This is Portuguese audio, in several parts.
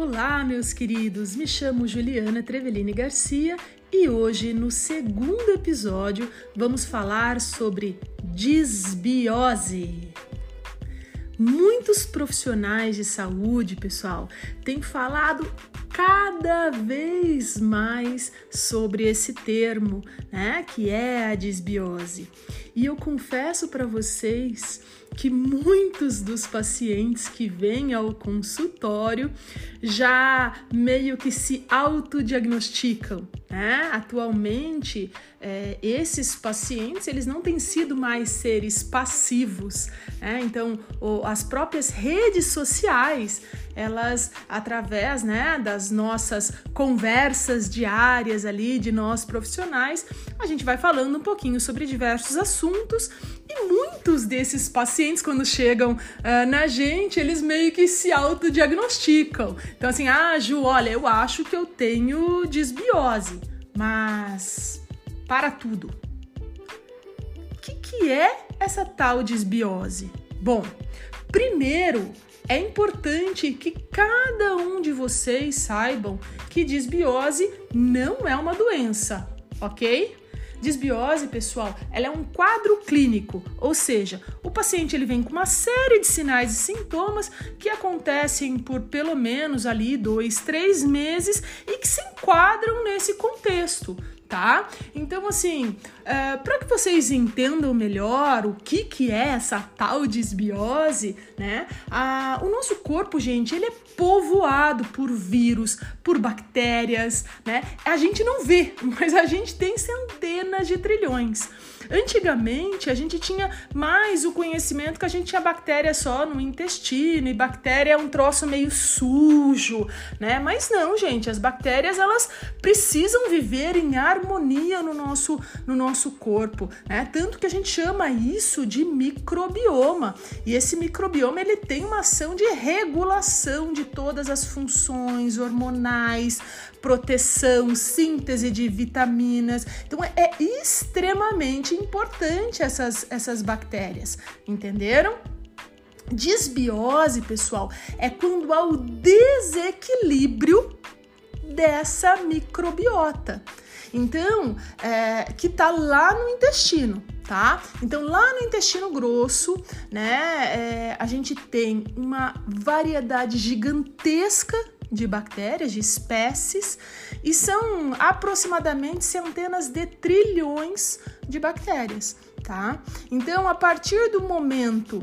Olá, meus queridos. Me chamo Juliana Trevelini Garcia e hoje, no segundo episódio, vamos falar sobre disbiose. Muitos profissionais de saúde, pessoal, têm falado cada vez mais sobre esse termo, né, que é a disbiose. E eu confesso para vocês que muitos dos pacientes que vêm ao consultório já meio que se autodiagnosticam. Né? Atualmente, é, esses pacientes eles não têm sido mais seres passivos. Né? Então, o, as próprias redes sociais elas através né, das nossas conversas diárias ali de nós profissionais, a gente vai falando um pouquinho sobre diversos assuntos muitos desses pacientes, quando chegam uh, na gente, eles meio que se autodiagnosticam. Então, assim, ah, Ju, olha, eu acho que eu tenho disbiose, mas para tudo. O que, que é essa tal disbiose? Bom, primeiro é importante que cada um de vocês saibam que disbiose não é uma doença, ok? Disbiose, pessoal, ela é um quadro clínico, ou seja, o paciente ele vem com uma série de sinais e sintomas que acontecem por pelo menos ali dois, três meses e que se enquadram nesse contexto tá? Então, assim, é, para que vocês entendam melhor o que, que é essa tal disbiose, né? A, o nosso corpo, gente, ele é povoado por vírus, por bactérias, né? A gente não vê, mas a gente tem centenas de trilhões. Antigamente, a gente tinha mais o conhecimento que a gente tinha bactéria só no intestino e bactéria é um troço meio sujo, né? Mas não, gente, as bactérias elas precisam viver em harmonia no nosso, no nosso corpo, né? Tanto que a gente chama isso de microbioma. E esse microbioma ele tem uma ação de regulação de todas as funções hormonais, proteção, síntese de vitaminas. Então é extremamente importante essas, essas bactérias, entenderam? Disbiose, pessoal, é quando há o desequilíbrio dessa microbiota. Então, é, que tá lá no intestino, tá? Então, lá no intestino grosso, né, é, a gente tem uma variedade gigantesca de bactérias, de espécies, e são aproximadamente centenas de trilhões de bactérias, tá? Então, a partir do momento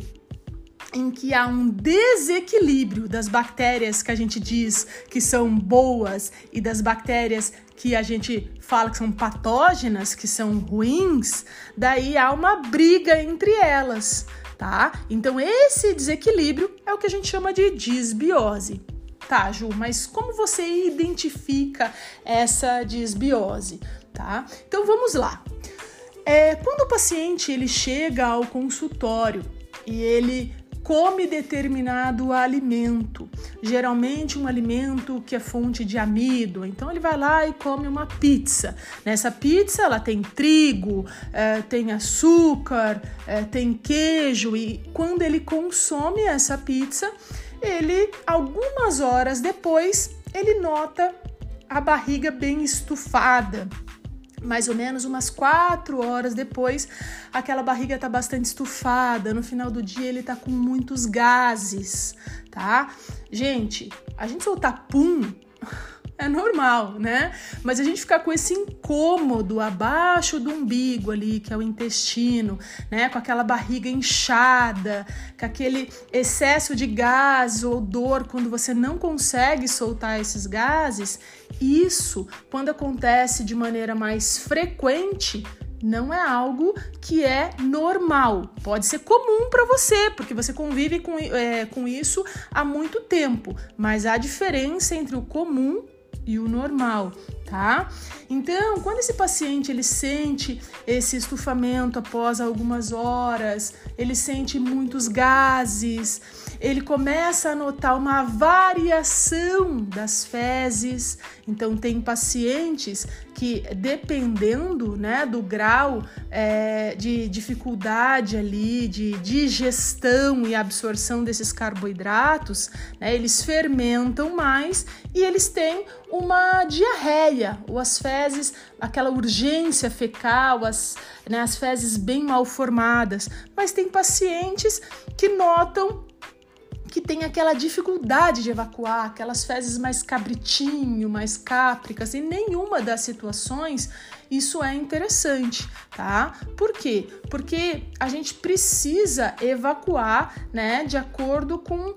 em que há um desequilíbrio das bactérias que a gente diz que são boas e das bactérias que a gente fala que são patógenas, que são ruins, daí há uma briga entre elas, tá? Então esse desequilíbrio é o que a gente chama de disbiose. Tá, Ju, mas como você identifica essa disbiose, tá? Então vamos lá. É, quando o paciente ele chega ao consultório e ele come determinado alimento, geralmente um alimento que é fonte de amido. Então ele vai lá e come uma pizza. Nessa pizza ela tem trigo, é, tem açúcar, é, tem queijo e quando ele consome essa pizza ele, algumas horas depois, ele nota a barriga bem estufada. Mais ou menos umas quatro horas depois, aquela barriga tá bastante estufada. No final do dia, ele tá com muitos gases, tá? Gente, a gente soltar pum é normal, né? Mas a gente ficar com esse incômodo abaixo do umbigo ali, que é o intestino, né? Com aquela barriga inchada, com aquele excesso de gás ou dor quando você não consegue soltar esses gases, isso, quando acontece de maneira mais frequente, não é algo que é normal. Pode ser comum para você, porque você convive com, é, com isso há muito tempo, mas há diferença entre o comum e o normal, tá? Então, quando esse paciente ele sente esse estufamento após algumas horas, ele sente muitos gases, ele começa a notar uma variação das fezes. Então, tem pacientes que, dependendo né, do grau é, de dificuldade ali, de digestão e absorção desses carboidratos, né, eles fermentam mais e eles têm uma diarreia, ou as fezes, aquela urgência fecal, as, né, as fezes bem mal formadas. Mas tem pacientes que notam que tem aquela dificuldade de evacuar, aquelas fezes mais cabritinho, mais cápricas, e nenhuma das situações isso é interessante, tá? Por quê? Porque a gente precisa evacuar, né, de acordo com uh,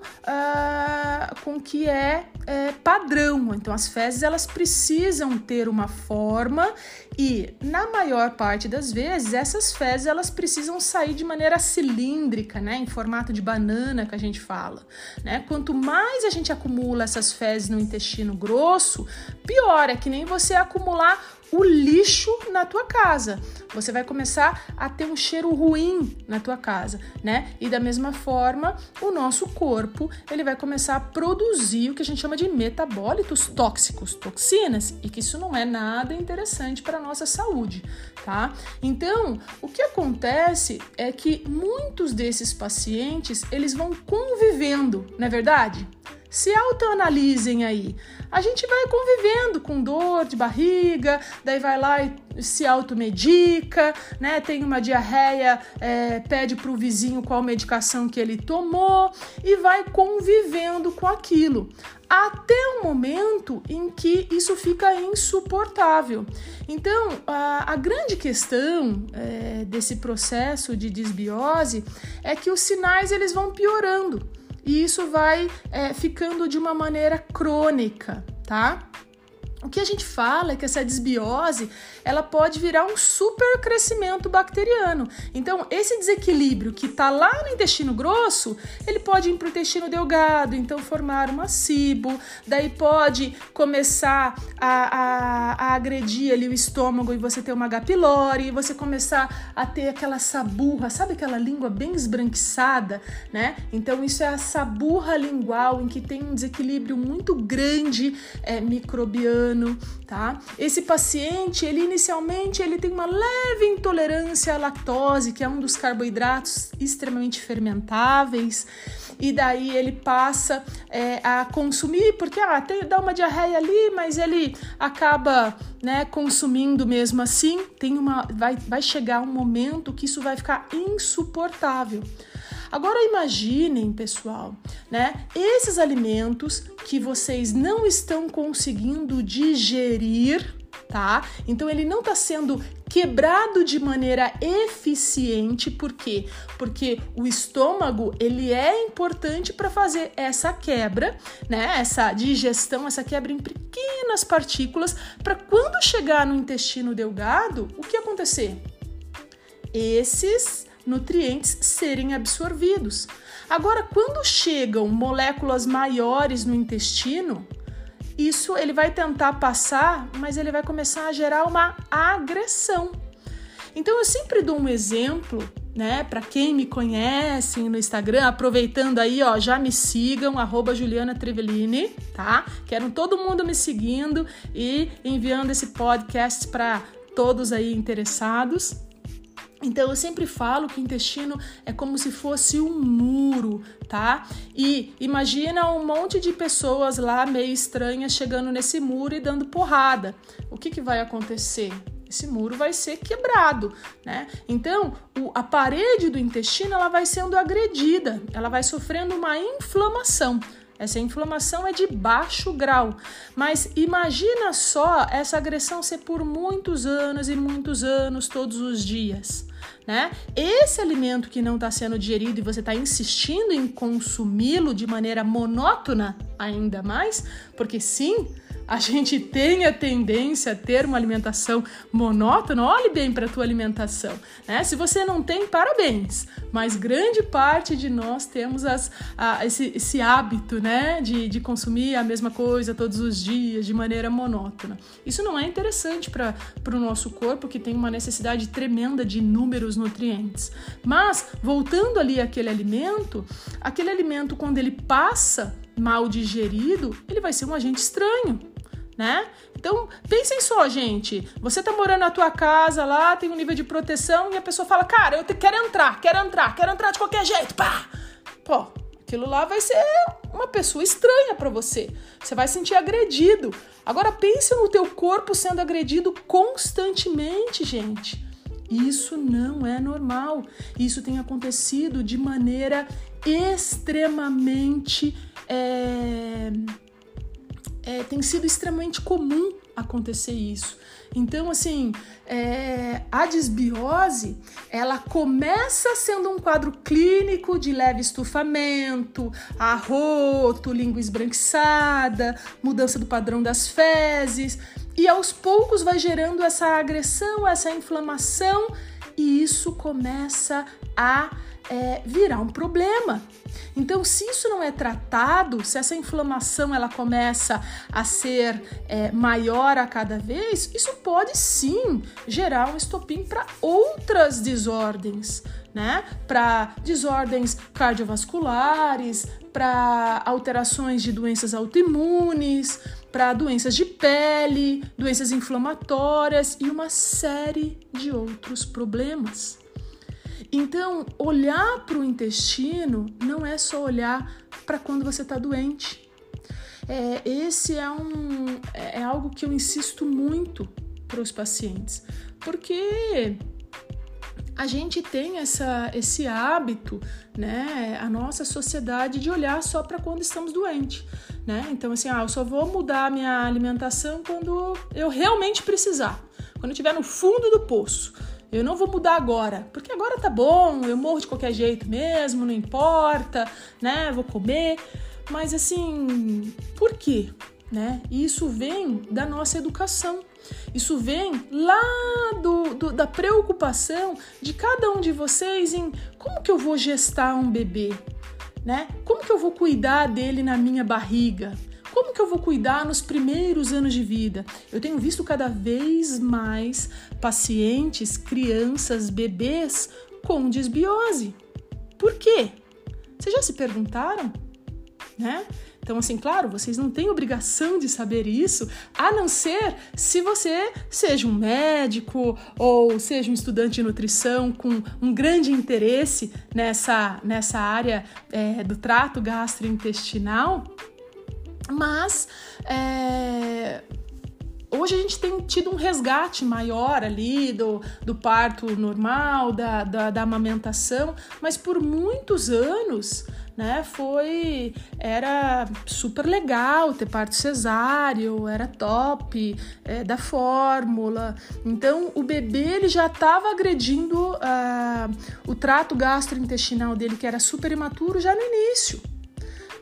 com o que é, é padrão. Então, as fezes elas precisam ter uma forma e, na maior parte das vezes, essas fezes elas precisam sair de maneira cilíndrica, né, em formato de banana que a gente fala, né? Quanto mais a gente acumula essas fezes no intestino grosso, pior é que nem você acumular o lixo na tua casa. Você vai começar a ter um cheiro ruim na tua casa, né? E da mesma forma, o nosso corpo, ele vai começar a produzir o que a gente chama de metabólitos tóxicos, toxinas, e que isso não é nada interessante para nossa saúde, tá? Então, o que acontece é que muitos desses pacientes, eles vão convivendo, não é verdade? Se autoanalisem aí. A gente vai convivendo com dor de barriga, daí vai lá e se automedica, né? Tem uma diarreia, é, pede para o vizinho qual medicação que ele tomou e vai convivendo com aquilo. Até o momento em que isso fica insuportável. Então, a, a grande questão é, desse processo de desbiose é que os sinais eles vão piorando e isso vai é, ficando de uma maneira crônica, tá? O que a gente fala é que essa desbiose ela pode virar um super crescimento bacteriano. Então, esse desequilíbrio que está lá no intestino grosso, ele pode ir para o intestino delgado, então formar uma cibo, daí pode começar a, a, a, agredir ali o estômago e você ter uma H. pylori, você começar a ter aquela saburra, sabe aquela língua bem esbranquiçada, né? Então, isso é a saburra lingual, em que tem um desequilíbrio muito grande é, microbiano tá? Esse paciente, ele inicialmente ele tem uma leve intolerância à lactose, que é um dos carboidratos extremamente fermentáveis, e daí ele passa é, a consumir, porque ah, tem, dá uma diarreia ali, mas ele acaba né, consumindo mesmo assim. Tem uma, vai, vai chegar um momento que isso vai ficar insuportável. Agora imaginem, pessoal, né? Esses alimentos que vocês não estão conseguindo digerir, tá? Então ele não está sendo quebrado de maneira eficiente, por quê? Porque o estômago, ele é importante para fazer essa quebra, né? Essa digestão, essa quebra em pequenas partículas, para quando chegar no intestino delgado, o que acontecer? Esses nutrientes serem absorvidos. Agora, quando chegam moléculas maiores no intestino, isso ele vai tentar passar, mas ele vai começar a gerar uma agressão. Então eu sempre dou um exemplo, né, para quem me conhece no Instagram, aproveitando aí, ó, já me sigam Juliana Trevellini, tá? Quero todo mundo me seguindo e enviando esse podcast para todos aí interessados. Então eu sempre falo que o intestino é como se fosse um muro, tá? E imagina um monte de pessoas lá meio estranhas chegando nesse muro e dando porrada. O que, que vai acontecer? Esse muro vai ser quebrado, né? Então, o, a parede do intestino ela vai sendo agredida, ela vai sofrendo uma inflamação. Essa inflamação é de baixo grau, mas imagina só essa agressão ser por muitos anos e muitos anos, todos os dias. Né? Esse alimento que não está sendo digerido e você está insistindo em consumi-lo de maneira monótona, ainda mais, porque sim, a gente tem a tendência a ter uma alimentação monótona, olhe bem para a tua alimentação. Né? Se você não tem, parabéns. Mas grande parte de nós temos as, a, esse, esse, hábito né? de, de consumir a mesma coisa todos os dias, de maneira monótona. Isso não é interessante para o nosso corpo, que tem uma necessidade tremenda de inúmeros nutrientes. Mas, voltando ali àquele alimento, aquele alimento, quando ele passa mal digerido, ele vai ser um agente estranho né? Então, pensem só, gente. Você tá morando na tua casa lá, tem um nível de proteção e a pessoa fala: "Cara, eu te, quero entrar, quero entrar, quero entrar de qualquer jeito". Pá! Pô, aquilo lá vai ser uma pessoa estranha para você. Você vai sentir agredido. Agora pense no teu corpo sendo agredido constantemente, gente. Isso não é normal. Isso tem acontecido de maneira extremamente é é, tem sido extremamente comum acontecer isso. Então, assim, é, a desbiose, ela começa sendo um quadro clínico de leve estufamento, arroto, língua esbranquiçada, mudança do padrão das fezes, e aos poucos vai gerando essa agressão, essa inflamação, e isso começa a é, virar um problema. Então, se isso não é tratado, se essa inflamação ela começa a ser é, maior a cada vez, isso pode sim gerar um estopim para outras desordens, né? Para desordens cardiovasculares, para alterações de doenças autoimunes, para doenças de pele, doenças inflamatórias e uma série de outros problemas. Então, olhar para o intestino não é só olhar para quando você está doente. É, esse é, um, é algo que eu insisto muito para os pacientes, porque a gente tem essa, esse hábito, né, a nossa sociedade de olhar só para quando estamos doentes, né? Então assim, ah, eu só vou mudar a minha alimentação quando eu realmente precisar, quando eu estiver no fundo do poço. Eu não vou mudar agora, porque agora tá bom, eu morro de qualquer jeito mesmo, não importa, né? Vou comer. Mas assim, por quê? Né? Isso vem da nossa educação. Isso vem lá do, do, da preocupação de cada um de vocês em como que eu vou gestar um bebê, né? Como que eu vou cuidar dele na minha barriga? Como que eu vou cuidar nos primeiros anos de vida? Eu tenho visto cada vez mais pacientes, crianças, bebês com desbiose. Por quê? Vocês já se perguntaram? Né? Então, assim, claro, vocês não têm obrigação de saber isso, a não ser se você seja um médico ou seja um estudante de nutrição com um grande interesse nessa, nessa área é, do trato gastrointestinal mas é, hoje a gente tem tido um resgate maior ali do, do parto normal, da, da, da amamentação, mas por muitos anos né, foi era super legal ter parto cesáreo, era top é, da fórmula. Então o bebê ele já estava agredindo uh, o trato gastrointestinal dele que era super imaturo já no início.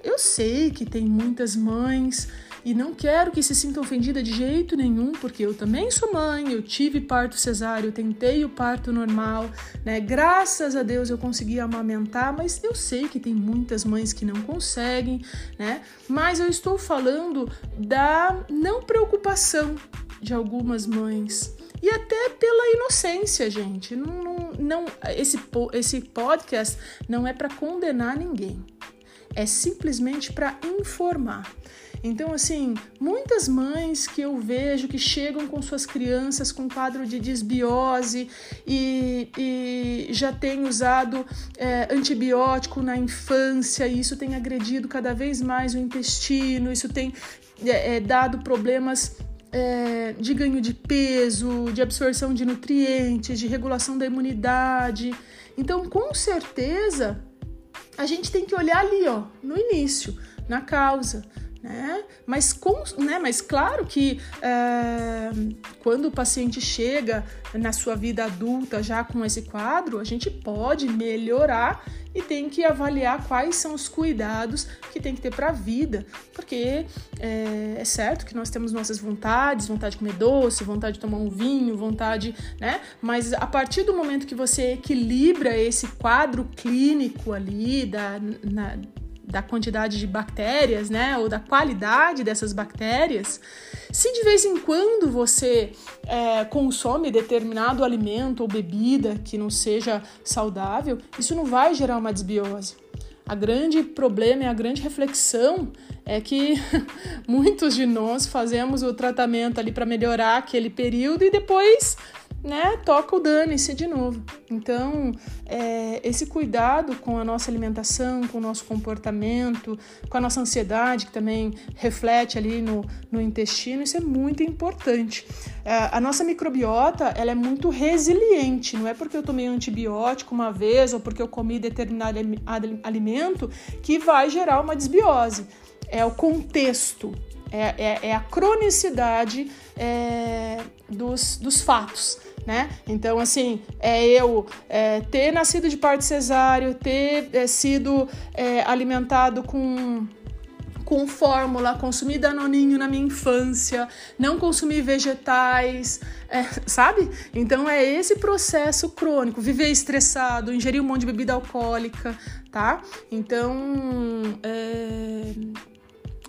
Eu sei que tem muitas mães e não quero que se sinta ofendida de jeito nenhum, porque eu também sou mãe, eu tive parto cesáreo, tentei o parto normal, né? Graças a Deus eu consegui amamentar, mas eu sei que tem muitas mães que não conseguem, né? Mas eu estou falando da não preocupação de algumas mães e até pela inocência, gente. Não, não, não esse, esse podcast não é para condenar ninguém é simplesmente para informar. Então, assim, muitas mães que eu vejo que chegam com suas crianças com quadro de desbiose e, e já têm usado é, antibiótico na infância, e isso tem agredido cada vez mais o intestino, isso tem é, é, dado problemas é, de ganho de peso, de absorção de nutrientes, de regulação da imunidade. Então, com certeza, a gente tem que olhar ali, ó, no início, na causa. Né? Mas, com, né? Mas claro que é, quando o paciente chega na sua vida adulta já com esse quadro, a gente pode melhorar e tem que avaliar quais são os cuidados que tem que ter para a vida, porque é, é, certo que nós temos nossas vontades, vontade de comer doce, vontade de tomar um vinho, vontade, né? Mas a partir do momento que você equilibra esse quadro clínico ali da, na, da quantidade de bactérias, né, ou da qualidade dessas bactérias, se de vez em quando você é, consome determinado alimento ou bebida que não seja saudável, isso não vai gerar uma desbiose. A grande problema e a grande reflexão é que muitos de nós fazemos o tratamento ali para melhorar aquele período e depois né, toca o dane-se de novo. Então, é, esse cuidado com a nossa alimentação, com o nosso comportamento, com a nossa ansiedade, que também reflete ali no, no intestino, isso é muito importante. É, a nossa microbiota, ela é muito resiliente, não é porque eu tomei antibiótico uma vez ou porque eu comi determinado alimento que vai gerar uma desbiose. É o contexto, é, é, é a cronicidade é, dos, dos fatos né? Então, assim, é eu é, ter nascido de parto cesáreo, ter é, sido é, alimentado com com fórmula, consumir danoninho na minha infância, não consumir vegetais, é, sabe? Então é esse processo crônico, viver estressado, ingerir um monte de bebida alcoólica, tá? Então é,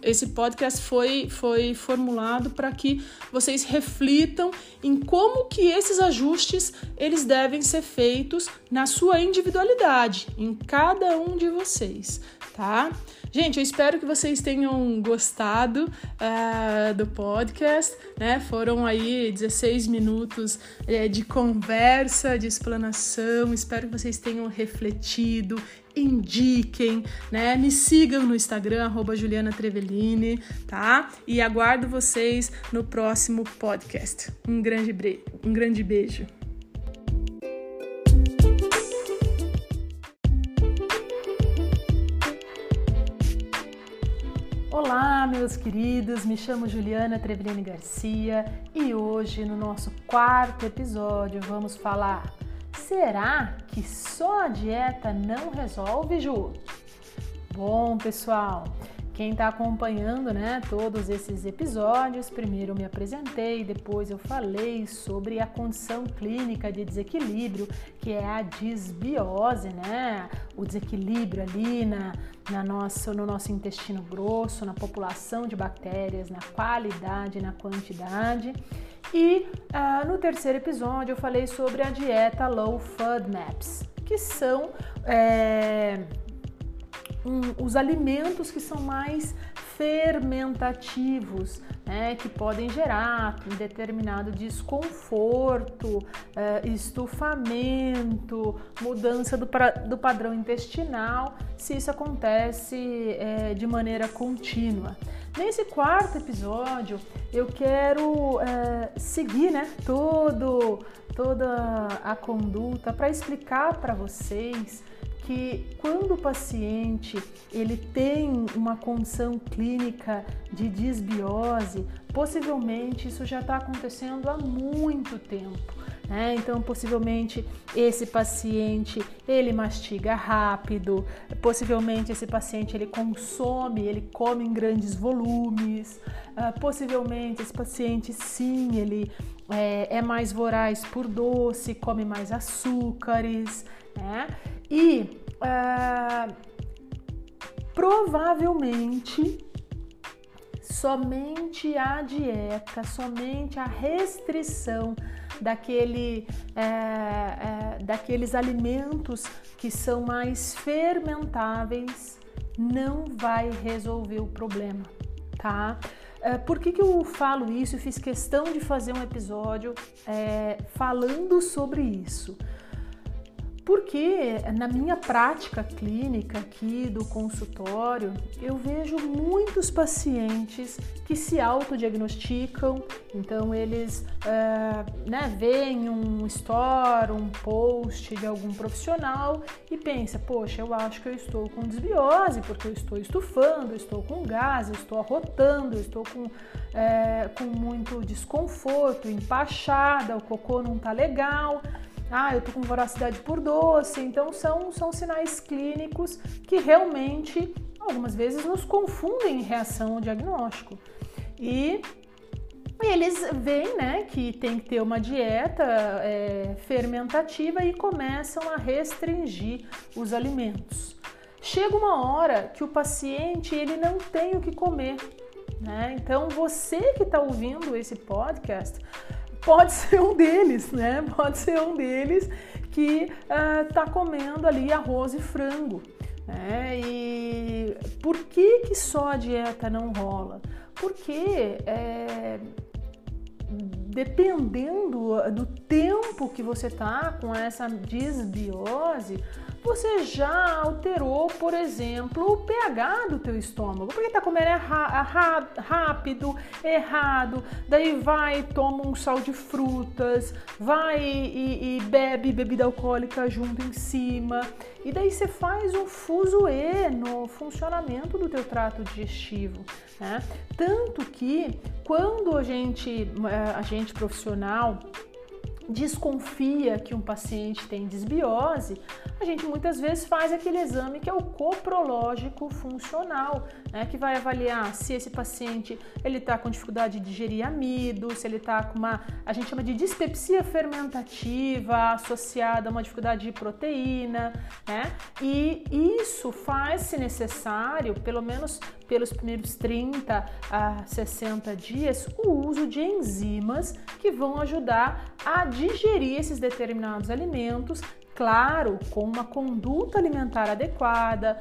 esse podcast foi, foi formulado para que vocês reflitam em como que esses ajustes eles devem ser feitos na sua individualidade, em cada um de vocês, tá? Gente, eu espero que vocês tenham gostado uh, do podcast, né? Foram aí 16 minutos uh, de conversa, de explanação. Espero que vocês tenham refletido, indiquem, né? Me sigam no Instagram, arroba Juliana Trevelini, tá? E aguardo vocês no próximo podcast. Um grande, um grande beijo. Meus queridos, me chamo Juliana Trevelini Garcia e hoje, no nosso quarto episódio, vamos falar: será que só a dieta não resolve, Ju? Bom, pessoal, quem está acompanhando né, todos esses episódios, primeiro eu me apresentei, depois eu falei sobre a condição clínica de desequilíbrio, que é a disbiose, né? O desequilíbrio ali na, na nossa, no nosso intestino grosso, na população de bactérias, na qualidade, na quantidade. E uh, no terceiro episódio eu falei sobre a dieta Low FODMAPs, que são é, um, os alimentos que são mais fermentativos, né, que podem gerar um determinado desconforto, uh, estufamento, mudança do, pra, do, padrão intestinal, se isso acontece é, de maneira contínua. Nesse quarto episódio, eu quero é, seguir né, todo, toda a conduta para explicar para vocês que quando o paciente ele tem uma condição clínica de disbiose, possivelmente isso já está acontecendo há muito tempo. Né? Então, possivelmente esse paciente ele mastiga rápido, possivelmente esse paciente ele consome, ele come em grandes volumes, uh, possivelmente esse paciente sim ele é, é mais voraz por doce, come mais açúcares, né? E uh, provavelmente somente a dieta, somente a restrição daquele, é, é, daqueles alimentos que são mais fermentáveis não vai resolver o problema, tá? É, por que, que eu falo isso? Eu fiz questão de fazer um episódio é, falando sobre isso porque na minha prática clínica aqui do consultório, eu vejo muitos pacientes que se autodiagnosticam, então eles uh, né, veem um store, um post de algum profissional e pensa, poxa, eu acho que eu estou com desbiose, porque eu estou estufando, estou com gás, eu estou arrotando, estou com, é, com muito desconforto, empachada, o cocô não tá legal ah, eu tô com voracidade por doce. Então são, são sinais clínicos que realmente algumas vezes nos confundem em reação ao diagnóstico. E eles veem né, que tem que ter uma dieta é, fermentativa e começam a restringir os alimentos. Chega uma hora que o paciente ele não tem o que comer. Né? Então você que está ouvindo esse podcast, pode ser um deles, né? Pode ser um deles que está uh, comendo ali arroz e frango. Né? E por que, que só a dieta não rola? Porque é, dependendo do tempo que você tá com essa disbiose, você já alterou, por exemplo, o pH do teu estômago, porque tá comendo rápido, errado, daí vai, toma um sal de frutas, vai e, e bebe bebida alcoólica junto em cima, e daí você faz um fuzuê no funcionamento do teu trato digestivo, né? Tanto que quando a gente, eh, a gente profissional desconfia que um paciente tem desbiose, a gente muitas vezes faz aquele exame que é o coprológico funcional, né, que vai avaliar se esse paciente ele está com dificuldade de digerir amido, se ele está com uma, a gente chama de dispepsia fermentativa associada a uma dificuldade de proteína, né? E isso faz, se necessário, pelo menos pelos primeiros 30 a 60 dias, o uso de enzimas que vão ajudar a digerir esses determinados alimentos claro, com uma conduta alimentar adequada,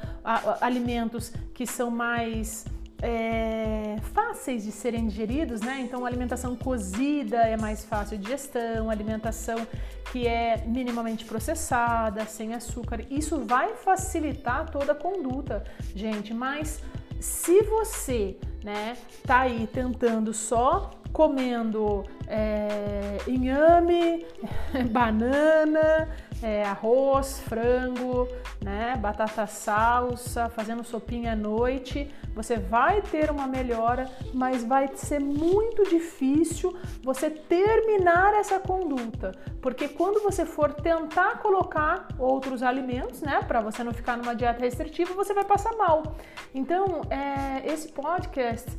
alimentos que são mais é, fáceis de serem digeridos, né? Então, alimentação cozida é mais fácil de digestão, alimentação que é minimamente processada, sem açúcar, isso vai facilitar toda a conduta, gente. Mas se você, né, tá aí tentando só comendo é, inhame, banana, é, arroz, frango, né, batata salsa, fazendo sopinha à noite, você vai ter uma melhora, mas vai ser muito difícil você terminar essa conduta, porque quando você for tentar colocar outros alimentos, né, para você não ficar numa dieta restritiva, você vai passar mal. Então, é, esse podcast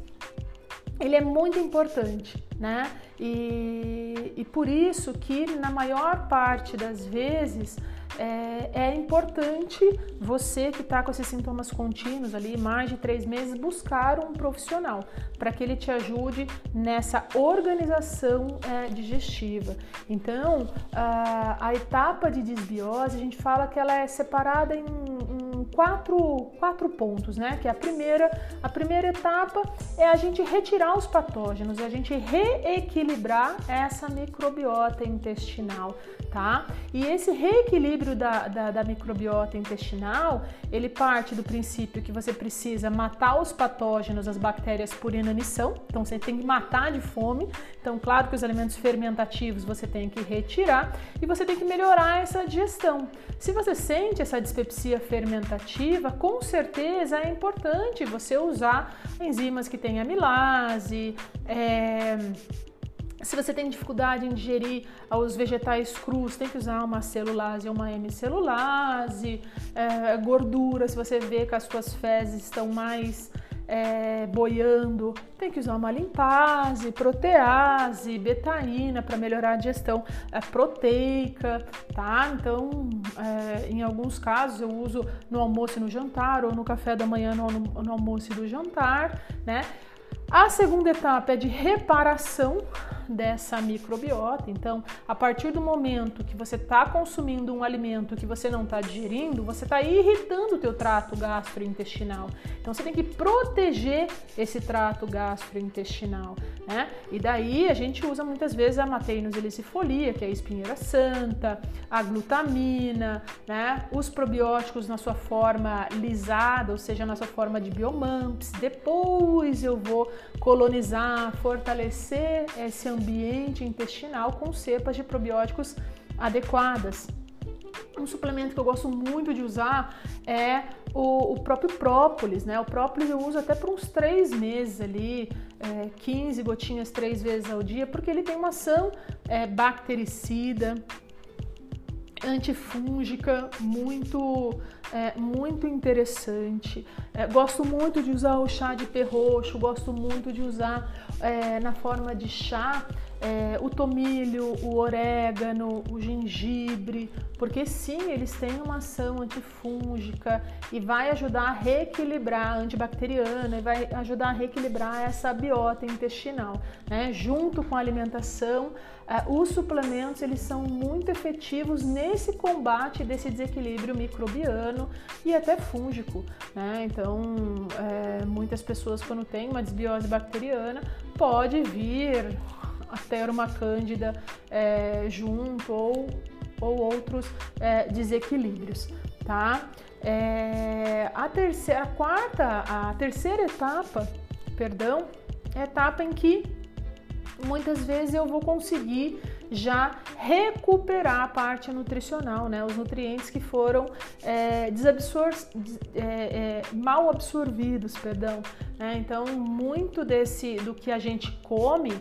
ele é muito importante, né? E, e por isso que na maior parte das vezes é, é importante você que está com esses sintomas contínuos ali, mais de três meses, buscar um profissional para que ele te ajude nessa organização é, digestiva. Então, a, a etapa de desbiose, a gente fala que ela é separada em, em quatro, quatro pontos, né? Que é a primeira, a primeira etapa é a gente retirar os patógenos, é a gente reequilibrar essa microbiota intestinal, tá? E esse reequilíbrio da, da, da microbiota intestinal, ele parte do princípio que você precisa matar os patógenos, as bactérias por inanição, então você tem que matar de fome, então claro que os alimentos fermentativos você tem que retirar e você tem que melhorar essa digestão. Se você sente essa dispepsia fermentativa, com certeza é importante você usar enzimas que têm amilase, é, se você tem dificuldade em digerir os vegetais crus, tem que usar uma celulase ou uma hemicelulase. É, gordura, se você vê que as suas fezes estão mais é, boiando, tem que usar uma limpase, protease, betaína para melhorar a digestão é, proteica, tá? Então, é, em alguns casos eu uso no almoço e no jantar, ou no café da manhã no, no almoço e no jantar, né? A segunda etapa é de reparação dessa microbiota. Então, a partir do momento que você está consumindo um alimento que você não está digerindo, você está irritando o teu trato gastrointestinal. Então, você tem que proteger esse trato gastrointestinal, né? E daí a gente usa muitas vezes a Mateinus elicifolia, que é a espinheira santa, a glutamina, né? Os probióticos na sua forma lisada, ou seja, na sua forma de biomamps. Depois eu vou colonizar, fortalecer esse ambiente intestinal com cepas de probióticos adequadas. Um suplemento que eu gosto muito de usar é o, o próprio própolis, né? O própolis eu uso até por uns três meses ali, é, 15 gotinhas três vezes ao dia, porque ele tem uma ação é, bactericida, antifúngica muito é, muito interessante. É, gosto muito de usar o chá de perroxo, gosto muito de usar é, na forma de chá é, o tomilho, o orégano, o gengibre, porque sim, eles têm uma ação antifúngica e vai ajudar a reequilibrar, antibacteriana, e vai ajudar a reequilibrar essa biota intestinal. Né? Junto com a alimentação, é, os suplementos eles são muito efetivos nesse combate desse desequilíbrio microbiano e até fúngico. Né? Então, é, muitas pessoas quando têm uma desbiose bacteriana pode vir a ter uma cândida é, junto ou, ou outros é, desequilíbrios, tá? É, a terceira, a quarta, a terceira etapa, perdão, é a etapa em que muitas vezes eu vou conseguir já recuperar a parte nutricional, né? Os nutrientes que foram é, desabsor é, é, mal absorvidos, perdão. Né? Então, muito desse do que a gente come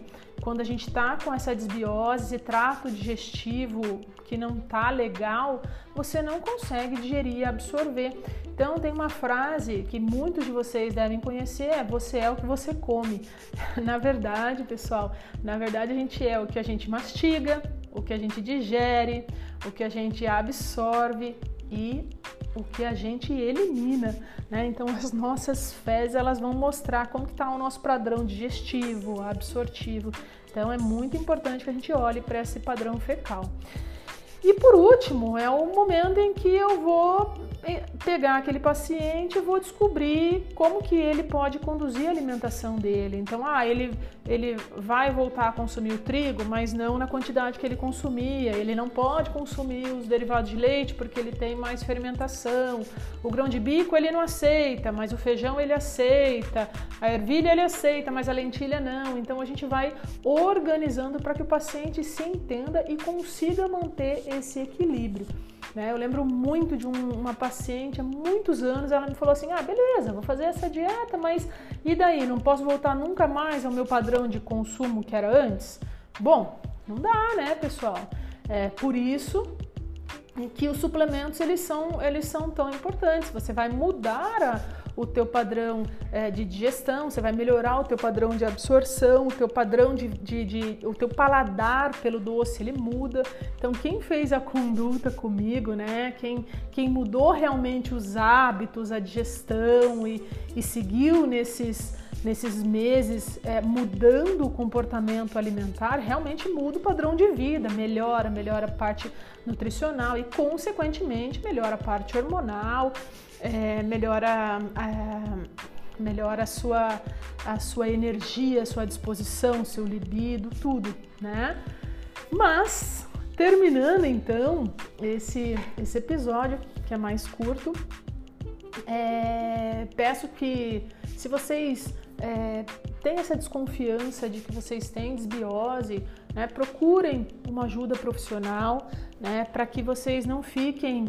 quando a gente está com essa desbiose, trato digestivo que não tá legal, você não consegue digerir e absorver. Então tem uma frase que muitos de vocês devem conhecer, é você é o que você come. na verdade, pessoal, na verdade a gente é o que a gente mastiga, o que a gente digere, o que a gente absorve e o que a gente elimina, né? Então as nossas fezes elas vão mostrar como está o nosso padrão digestivo, absortivo. Então é muito importante que a gente olhe para esse padrão fecal. E por último, é o momento em que eu vou pegar aquele paciente e vou descobrir como que ele pode conduzir a alimentação dele. Então, ah, ele, ele vai voltar a consumir o trigo, mas não na quantidade que ele consumia. Ele não pode consumir os derivados de leite porque ele tem mais fermentação. O grão de bico ele não aceita, mas o feijão ele aceita. A ervilha ele aceita, mas a lentilha não. Então, a gente vai organizando para que o paciente se entenda e consiga manter esse equilíbrio. Né? Eu lembro muito de um, uma paciente há muitos anos, ela me falou assim: ah, beleza, vou fazer essa dieta, mas e daí? Não posso voltar nunca mais ao meu padrão de consumo que era antes? Bom, não dá, né, pessoal? É por isso que os suplementos eles são, eles são tão importantes. Você vai mudar a, o teu padrão é, de digestão, você vai melhorar o teu padrão de absorção, o teu padrão de, de, de, o teu paladar pelo doce ele muda. Então quem fez a conduta comigo, né? Quem, quem mudou realmente os hábitos, a digestão e, e seguiu nesses nesses meses é, mudando o comportamento alimentar, realmente muda o padrão de vida, melhora, melhora a parte nutricional e, consequentemente, melhora a parte hormonal, é, melhora, a, melhora a, sua, a sua energia, a sua disposição, seu libido, tudo, né? Mas, terminando então esse, esse episódio, que é mais curto, é, peço que se vocês é, têm essa desconfiança de que vocês têm desbiose, né, procurem uma ajuda profissional né, para que vocês não fiquem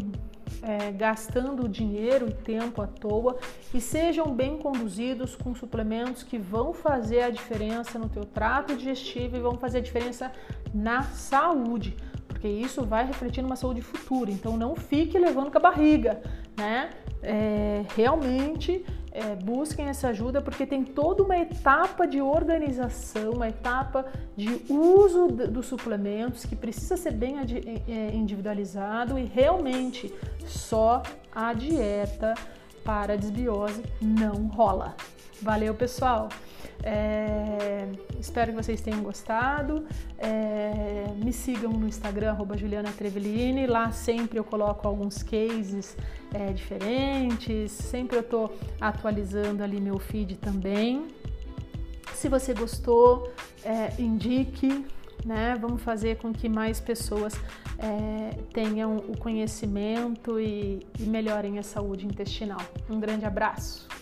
é, gastando dinheiro e tempo à toa e sejam bem conduzidos com suplementos que vão fazer a diferença no teu trato digestivo e vão fazer a diferença na saúde, porque isso vai refletir numa saúde futura. Então não fique levando com a barriga, né? É, realmente é, busquem essa ajuda porque tem toda uma etapa de organização, uma etapa de uso dos suplementos que precisa ser bem é, individualizado e realmente só a dieta para desbiose não rola. Valeu, pessoal! É, espero que vocês tenham gostado. É, me sigam no Instagram, Juliana Trevelini. Lá sempre eu coloco alguns cases é, diferentes. Sempre eu estou atualizando ali meu feed também. Se você gostou, é, indique, né? Vamos fazer com que mais pessoas é, tenham o conhecimento e, e melhorem a saúde intestinal. Um grande abraço!